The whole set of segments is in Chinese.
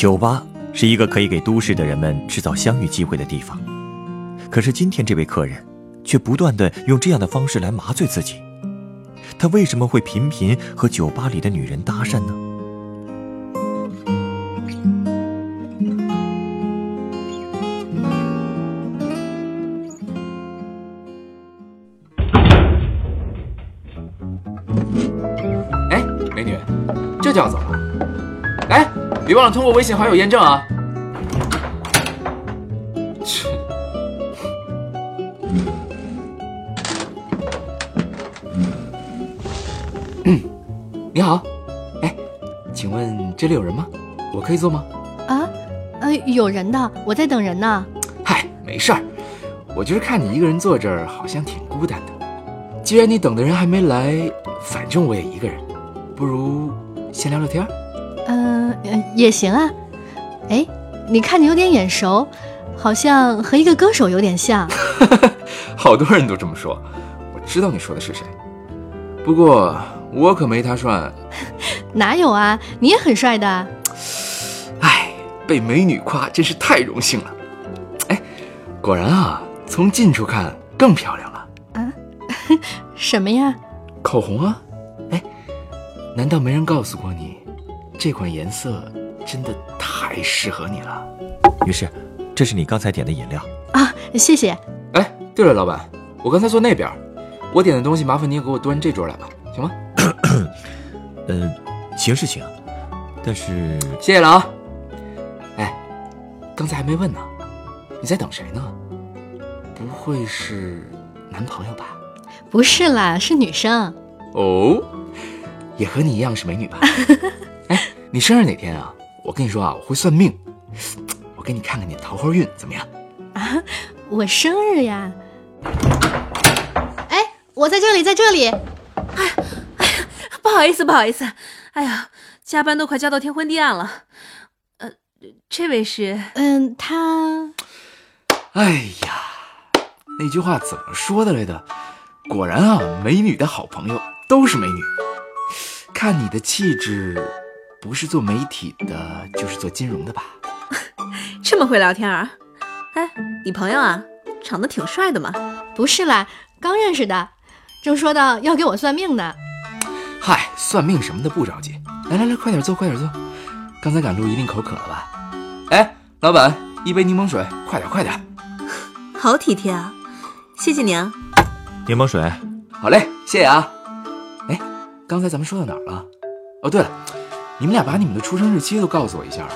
酒吧是一个可以给都市的人们制造相遇机会的地方，可是今天这位客人却不断的用这样的方式来麻醉自己。他为什么会频频和酒吧里的女人搭讪呢？别忘了通过微信好友验证啊！切，嗯，你好，哎，请问这里有人吗？我可以坐吗？啊，呃，有人的，我在等人呢。嗨，没事儿，我就是看你一个人坐这儿，好像挺孤单的。既然你等的人还没来，反正我也一个人，不如先聊聊天儿。嗯、呃，也行啊。哎，你看你有点眼熟，好像和一个歌手有点像。好多人都这么说，我知道你说的是谁，不过我可没他帅。哪有啊？你也很帅的。哎，被美女夸真是太荣幸了。哎，果然啊，从近处看更漂亮了。啊？什么呀？口红啊？哎，难道没人告诉过你，这款颜色真的太适合你了？女士，这是你刚才点的饮料。啊，谢谢。哎，对了，老板，我刚才坐那边，我点的东西麻烦你也给我端这桌来吧，行吗？呃，行是行，但是谢谢了啊。哎，刚才还没问呢，你在等谁呢？不会是男朋友吧？不是啦，是女生。哦，也和你一样是美女吧？哎，你生日哪天啊？我跟你说啊，我会算命，我给你看看你的桃花运怎么样？啊，我生日呀！哎，我在这里，在这里。哎，哎呀，不好意思，不好意思。哎呀，加班都快加到天昏地暗了。呃，这位是……嗯，他……哎呀，那句话怎么说的来的？果然啊，美女的好朋友都是美女。看你的气质，不是做媒体的，就是做金融的吧？这么会聊天啊？哎，你朋友啊，长得挺帅的嘛。不是啦，刚认识的，正说到要给我算命呢。嗨，算命什么的不着急。来来来，快点坐，快点坐。刚才赶路一定口渴了吧？哎，老板，一杯柠檬水，快点快点。好体贴啊，谢谢您啊。柠檬水，好嘞，谢谢啊。哎，刚才咱们说到哪儿了？哦，对了，你们俩把你们的出生日期都告诉我一下啊。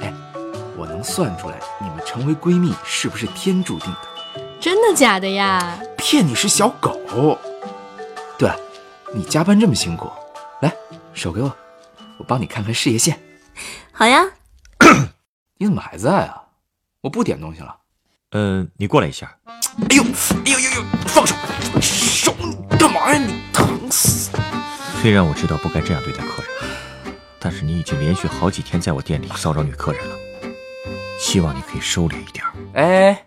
哎，我能算出来你们成为闺蜜是不是天注定的？真的假的呀？骗你是小狗。对了，你加班这么辛苦，来手给我，我帮你看看事业线。好呀。你怎么还在啊？我不点东西了。嗯，你过来一下。哎呦，哎呦呦呦，放手！手你干嘛呀？你疼死！虽然我知道不该这样对待客人，但是你已经连续好几天在我店里骚扰女客人了，希望你可以收敛一点。哎，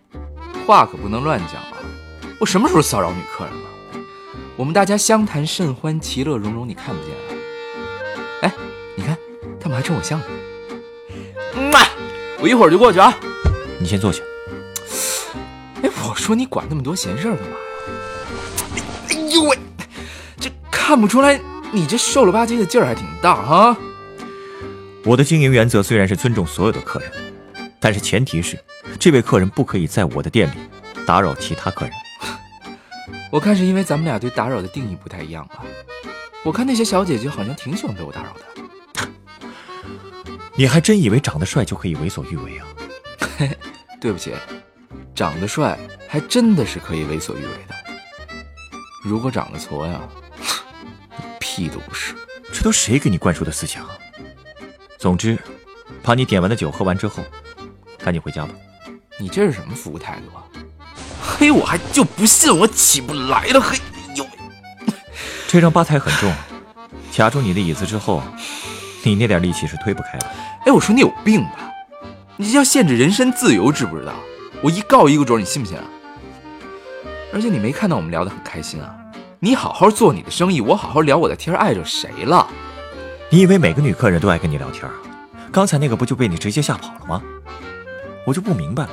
话可不能乱讲啊！我什么时候骚扰女客人了？我们大家相谈甚欢，其乐融融，你看不见啊？哎，你看，他们还冲我笑呢。嗯啊，我一会儿就过去啊。你先坐下。哎，我说你管那么多闲事儿干嘛呀？哎呦喂，这看不出来你这瘦了吧唧的劲儿还挺大哈。我的经营原则虽然是尊重所有的客人，但是前提是这位客人不可以在我的店里打扰其他客人。我看是因为咱们俩对打扰的定义不太一样吧。我看那些小姐姐好像挺喜欢被我打扰的。你还真以为长得帅就可以为所欲为啊？嘿，对不起。长得帅还真的是可以为所欲为的，如果长得矬呀，屁都不是。这都谁给你灌输的思想？总之，把你点完的酒喝完之后，赶紧回家吧。你这是什么服务态度啊？嘿，我还就不信我起不来了。嘿，呦，这张吧台很重，卡住你的椅子之后，你那点力气是推不开的。哎，我说你有病吧？你这叫限制人身自由，知不知道？我一告一个准，你信不信啊？而且你没看到我们聊得很开心啊？你好好做你的生意，我好好聊我的天，碍着谁了？你以为每个女客人都爱跟你聊天啊？刚才那个不就被你直接吓跑了吗？我就不明白了，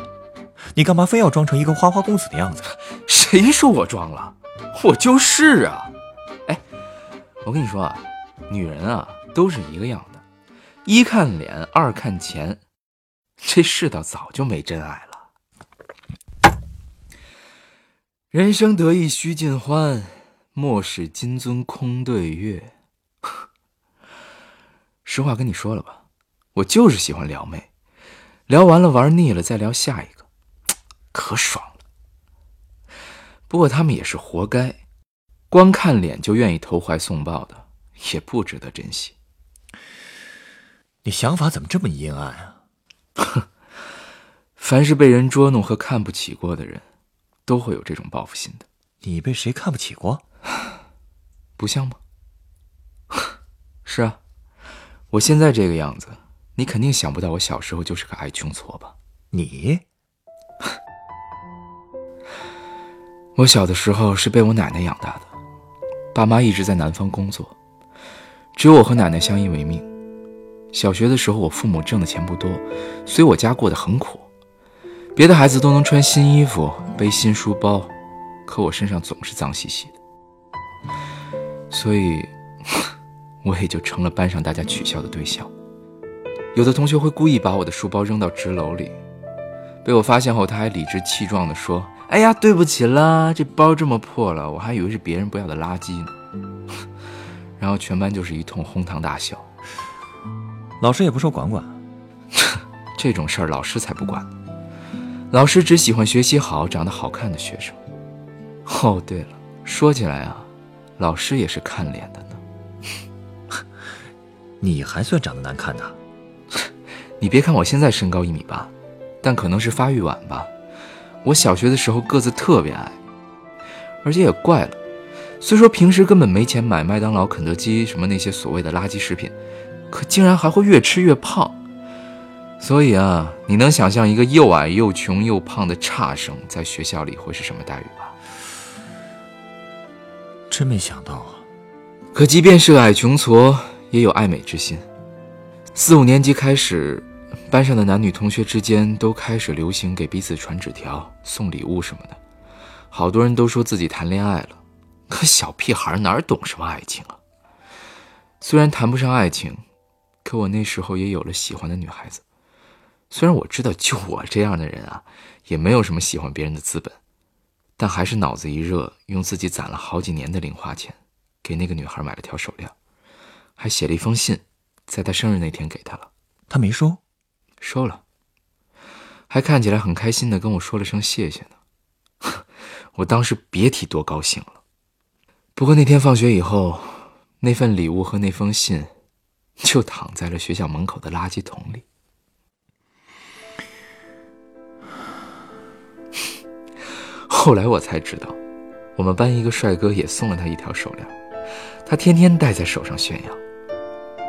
你干嘛非要装成一个花花公子的样子？谁说我装了？我就是啊！哎，我跟你说啊，女人啊都是一个样的，一看脸，二看钱，这世道早就没真爱了。人生得意须尽欢，莫使金樽空对月。实话跟你说了吧，我就是喜欢撩妹，聊完了玩腻了再聊下一个，可爽了。不过他们也是活该，光看脸就愿意投怀送抱的，也不值得珍惜。你想法怎么这么阴暗啊？哼，凡是被人捉弄和看不起过的人。都会有这种报复心的。你被谁看不起过？不像吗？是啊，我现在这个样子，你肯定想不到我小时候就是个爱穷矬吧？你？我小的时候是被我奶奶养大的，爸妈一直在南方工作，只有我和奶奶相依为命。小学的时候，我父母挣的钱不多，所以我家过得很苦。别的孩子都能穿新衣服、背新书包，可我身上总是脏兮兮的，所以我也就成了班上大家取笑的对象。有的同学会故意把我的书包扔到纸篓里，被我发现后，他还理直气壮地说：“哎呀，对不起啦，这包这么破了，我还以为是别人不要的垃圾呢。”然后全班就是一通哄堂大笑。老师也不说管管，这种事儿老师才不管。老师只喜欢学习好、长得好看的学生。哦，对了，说起来啊，老师也是看脸的呢。你还算长得难看的？你别看我现在身高一米八，但可能是发育晚吧。我小学的时候个子特别矮，而且也怪了，虽说平时根本没钱买麦当劳、肯德基什么那些所谓的垃圾食品，可竟然还会越吃越胖。所以啊，你能想象一个又矮又穷又胖的差生在学校里会是什么待遇吧？真没想到啊！可即便是矮穷矬，也有爱美之心。四五年级开始，班上的男女同学之间都开始流行给彼此传纸条、送礼物什么的。好多人都说自己谈恋爱了，可小屁孩哪懂什么爱情啊？虽然谈不上爱情，可我那时候也有了喜欢的女孩子。虽然我知道，就我这样的人啊，也没有什么喜欢别人的资本，但还是脑子一热，用自己攒了好几年的零花钱，给那个女孩买了条手链，还写了一封信，在他生日那天给他了。他没收，收了，还看起来很开心的跟我说了声谢谢呢。我当时别提多高兴了。不过那天放学以后，那份礼物和那封信，就躺在了学校门口的垃圾桶里。后来我才知道，我们班一个帅哥也送了他一条手链，他天天戴在手上炫耀。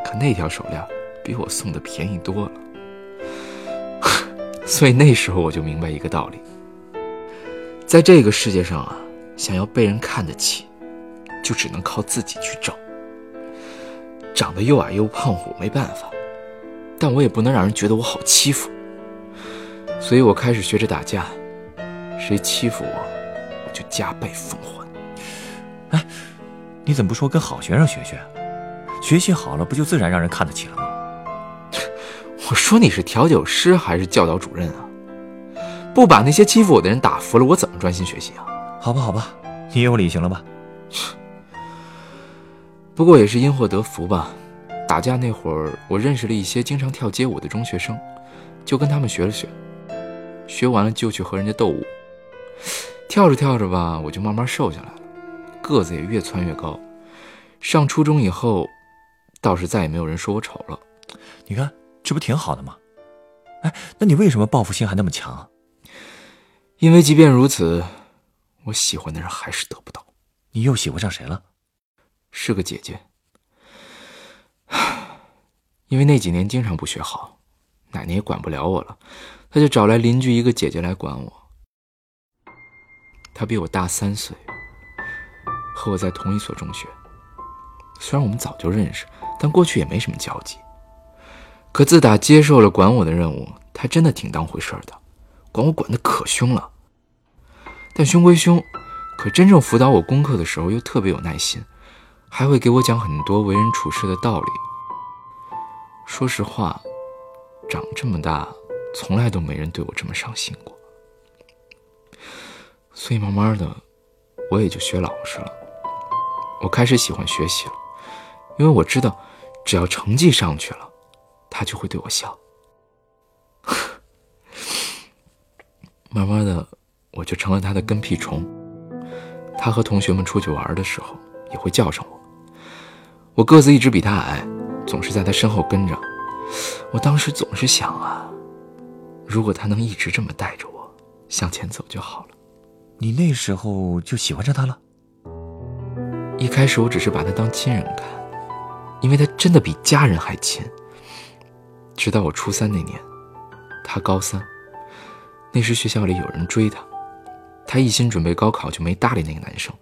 可那条手链比我送的便宜多了，所以那时候我就明白一个道理：在这个世界上啊，想要被人看得起，就只能靠自己去挣。长得又矮又胖，我没办法，但我也不能让人觉得我好欺负，所以我开始学着打架。谁欺负我，我就加倍奉还。哎，你怎么不说跟好学生学学？学习好了，不就自然让人看得起了吗？我说你是调酒师还是教导主任啊？不把那些欺负我的人打服了，我怎么专心学习啊？好吧，好吧，你有理行了吧？不过也是因祸得福吧。打架那会儿，我认识了一些经常跳街舞的中学生，就跟他们学了学。学完了就去和人家斗舞。跳着跳着吧，我就慢慢瘦下来了，个子也越蹿越高。上初中以后，倒是再也没有人说我丑了。你看，这不挺好的吗？哎，那你为什么报复心还那么强啊？因为即便如此，我喜欢的人还是得不到。你又喜欢上谁了？是个姐姐。因为那几年经常不学好，奶奶也管不了我了，她就找来邻居一个姐姐来管我。她比我大三岁，和我在同一所中学。虽然我们早就认识，但过去也没什么交集。可自打接受了管我的任务，他真的挺当回事的，管我管得可凶了。但凶归凶，可真正辅导我功课的时候又特别有耐心，还会给我讲很多为人处事的道理。说实话，长这么大，从来都没人对我这么上心过。所以慢慢的，我也就学老实了。我开始喜欢学习了，因为我知道，只要成绩上去了，他就会对我笑。慢慢的，我就成了他的跟屁虫。他和同学们出去玩的时候，也会叫上我。我个子一直比他矮。总是在他身后跟着，我当时总是想啊，如果他能一直这么带着我向前走就好了。你那时候就喜欢上他了？一开始我只是把他当亲人看，因为他真的比家人还亲。直到我初三那年，他高三，那时学校里有人追他，他一心准备高考，就没搭理那个男生。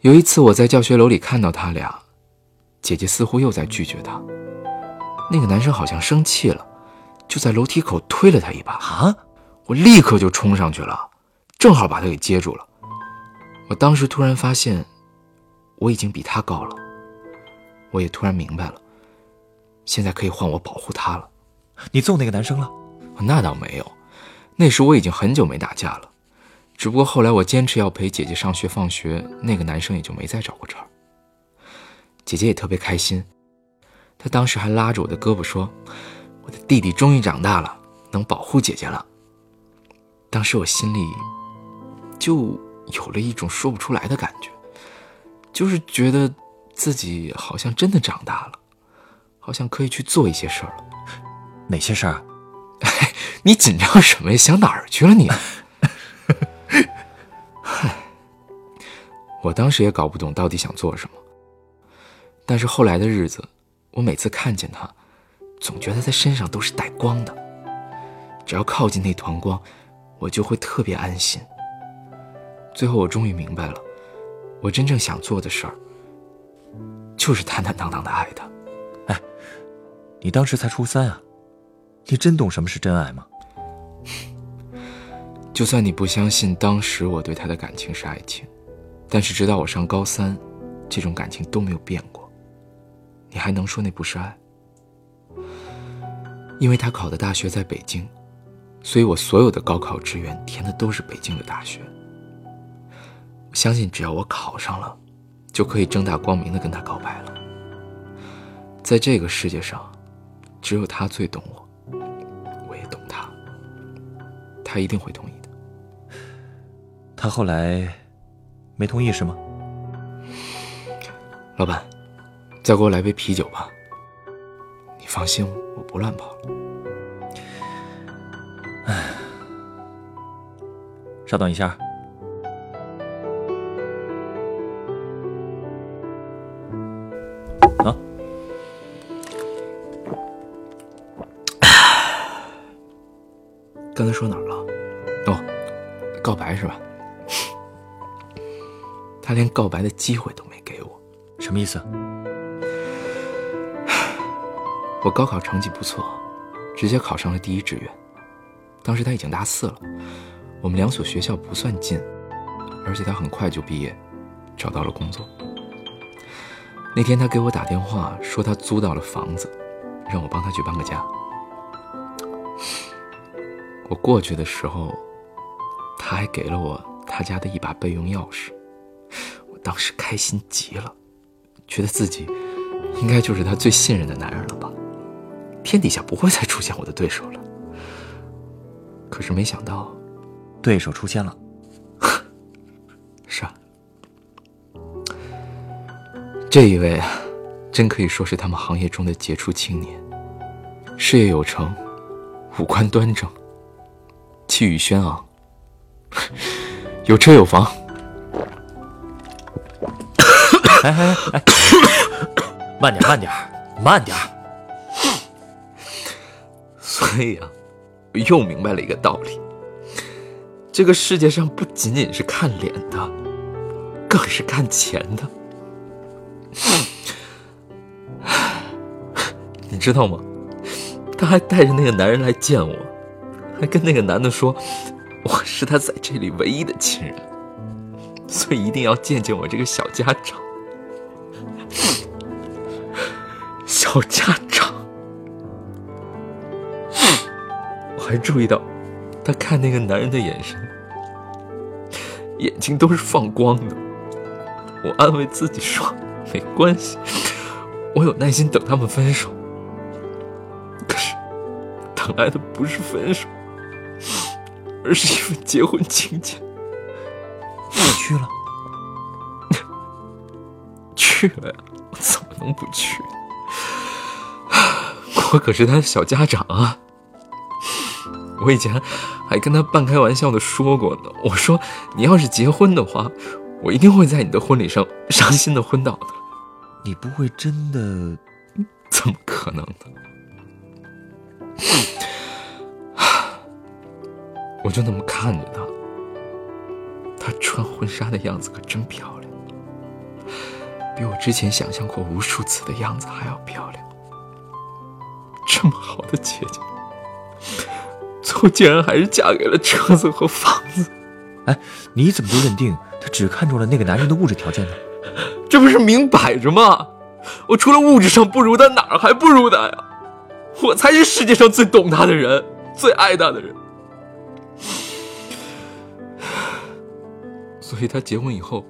有一次我在教学楼里看到他俩。姐姐似乎又在拒绝他，那个男生好像生气了，就在楼梯口推了他一把。啊！我立刻就冲上去了，正好把他给接住了。我当时突然发现，我已经比他高了。我也突然明白了，现在可以换我保护他了。你揍那个男生了？那倒没有，那时我已经很久没打架了。只不过后来我坚持要陪姐姐上学放学，那个男生也就没再找过茬。姐姐也特别开心，她当时还拉着我的胳膊说：“我的弟弟终于长大了，能保护姐姐了。”当时我心里就有了一种说不出来的感觉，就是觉得自己好像真的长大了，好像可以去做一些事儿了。哪些事儿？你紧张什么呀？想哪儿去了你？嗨，我当时也搞不懂到底想做什么。但是后来的日子，我每次看见他，总觉得他身上都是带光的。只要靠近那团光，我就会特别安心。最后我终于明白了，我真正想做的事儿，就是坦坦荡荡的爱他。哎，你当时才初三啊，你真懂什么是真爱吗？就算你不相信当时我对他的感情是爱情，但是直到我上高三，这种感情都没有变过。你还能说那不是爱？因为他考的大学在北京，所以我所有的高考志愿填的都是北京的大学。我相信只要我考上了，就可以正大光明的跟他告白了。在这个世界上，只有他最懂我，我也懂他。他一定会同意的。他后来没同意是吗？老板。再给我来杯啤酒吧。你放心，我不乱跑了。哎，稍等一下。刚才说哪儿了？哦，告白是吧？他连告白的机会都没给我，什么意思？我高考成绩不错，直接考上了第一志愿。当时他已经大四了，我们两所学校不算近，而且他很快就毕业，找到了工作。那天他给我打电话说他租到了房子，让我帮他去搬个家。我过去的时候，他还给了我他家的一把备用钥匙，我当时开心极了，觉得自己应该就是他最信任的男人了吧。天底下不会再出现我的对手了。可是没想到，对手出现了。是啊，这一位啊，真可以说是他们行业中的杰出青年。事业有成，五官端正，气宇轩昂，有车有房。哎哎哎，慢点，慢点，慢点。所以啊，我又明白了一个道理：这个世界上不仅仅是看脸的，更是看钱的。你知道吗？他还带着那个男人来见我，还跟那个男的说，我是他在这里唯一的亲人，所以一定要见见我这个小家长。小家长，我还注意到，他看那个男人的眼神，眼睛都是放光的。我安慰自己说，没关系，我有耐心等他们分手。可是，等来的不是分手，而是一份结婚请柬。你去了？去了呀，我怎么能不去？我可是他的小家长啊！我以前还跟他半开玩笑的说过呢。我说，你要是结婚的话，我一定会在你的婚礼上伤心的昏倒的。你不会真的？怎么可能呢？我就那么看着她。她穿婚纱的样子可真漂亮，比我之前想象过无数次的样子还要漂亮。这么好的姐姐，最后竟然还是嫁给了车子和房子。哎，你怎么就认定她只看中了那个男人的物质条件呢？这不是明摆着吗？我除了物质上不如他，哪儿还不如他呀？我才是世界上最懂他的人，最爱他的人。所以他结婚以后，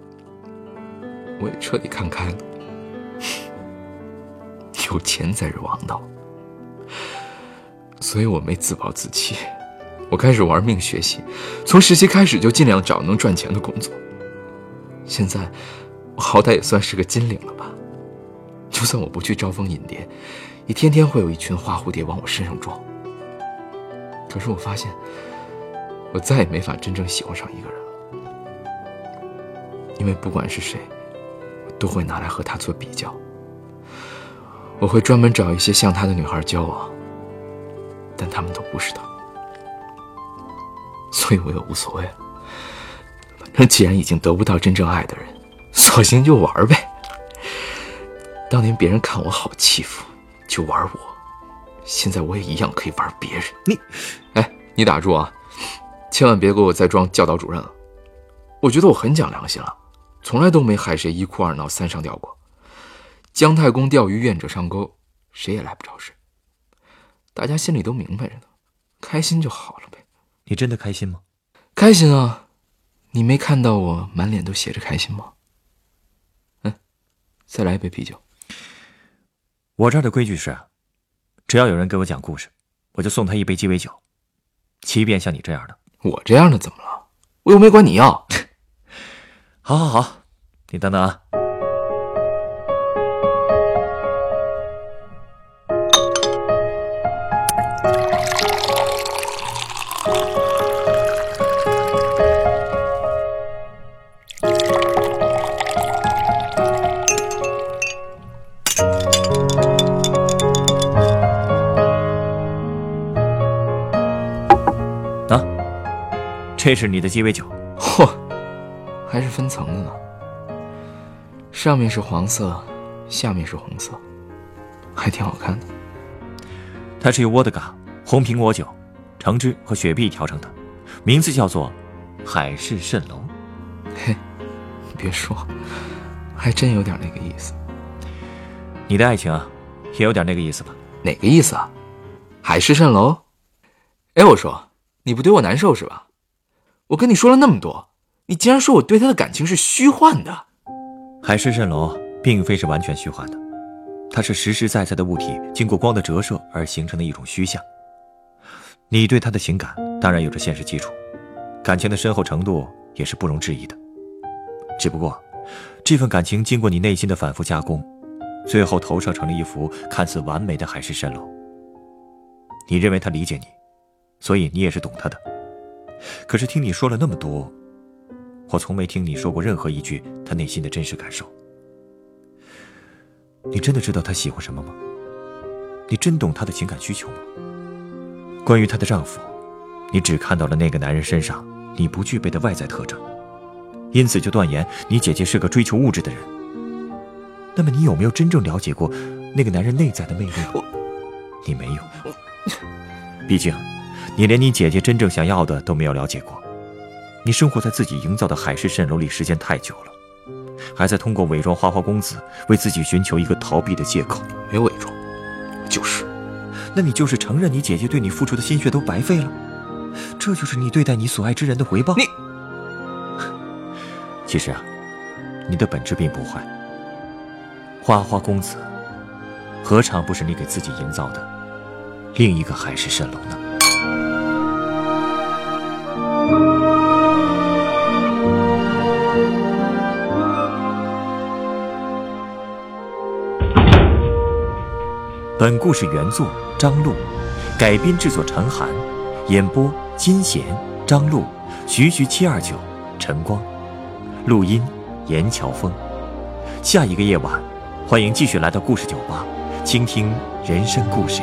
我也彻底看开了。有钱才是王道。所以我没自暴自弃，我开始玩命学习，从实习开始就尽量找能赚钱的工作。现在，我好歹也算是个金领了吧？就算我不去招蜂引蝶，也天天会有一群花蝴蝶往我身上撞。可是我发现，我再也没法真正喜欢上一个人，因为不管是谁，我都会拿来和他做比较。我会专门找一些像他的女孩交往。但他们都不是他，所以我也无所谓了。反正既然已经得不到真正爱的人，索性就玩呗。当年别人看我好欺负，就玩我，现在我也一样可以玩别人。你，哎，你打住啊！千万别给我再装教导主任了。我觉得我很讲良心了，从来都没害谁一哭二闹三上吊过。姜太公钓鱼，愿者上钩，谁也赖不着谁。大家心里都明白着呢，开心就好了呗。你真的开心吗？开心啊！你没看到我满脸都写着开心吗？嗯，再来一杯啤酒。我这儿的规矩是，只要有人给我讲故事，我就送他一杯鸡尾酒。即便像你这样的，我这样的怎么了？我又没管你要。好，好，好，你等等啊。这是你的鸡尾酒，嚯，还是分层的呢。上面是黄色，下面是红色，还挺好看的。它是由沃德嘎、红苹果酒、橙汁和雪碧调成的，名字叫做海市蜃楼。嘿，你别说，还真有点那个意思。你的爱情啊，也有点那个意思吧？哪个意思啊？海市蜃楼？哎，我说，你不对我难受是吧？我跟你说了那么多，你竟然说我对他的感情是虚幻的。海市蜃楼并非是完全虚幻的，它是实实在在的物体经过光的折射而形成的一种虚像。你对他的情感当然有着现实基础，感情的深厚程度也是不容置疑的。只不过，这份感情经过你内心的反复加工，最后投射成了一幅看似完美的海市蜃楼。你认为他理解你，所以你也是懂他的。可是听你说了那么多，我从没听你说过任何一句他内心的真实感受。你真的知道她喜欢什么吗？你真懂她的情感需求吗？关于她的丈夫，你只看到了那个男人身上你不具备的外在特征，因此就断言你姐姐是个追求物质的人。那么你有没有真正了解过那个男人内在的魅力？你没有。毕竟，你连你姐姐真正想要的都没有了解过。你生活在自己营造的海市蜃楼里时间太久了，还在通过伪装花花公子为自己寻求一个逃避的借口。没伪装，就是。那你就是承认你姐姐对你付出的心血都白费了？这就是你对待你所爱之人的回报？你，其实啊，你的本质并不坏。花花公子，何尝不是你给自己营造的另一个海市蜃楼呢？本故事原作张璐，改编制作陈寒，演播金贤、张璐、徐徐七二九、陈光，录音严乔峰。下一个夜晚，欢迎继续来到故事酒吧，倾听人生故事。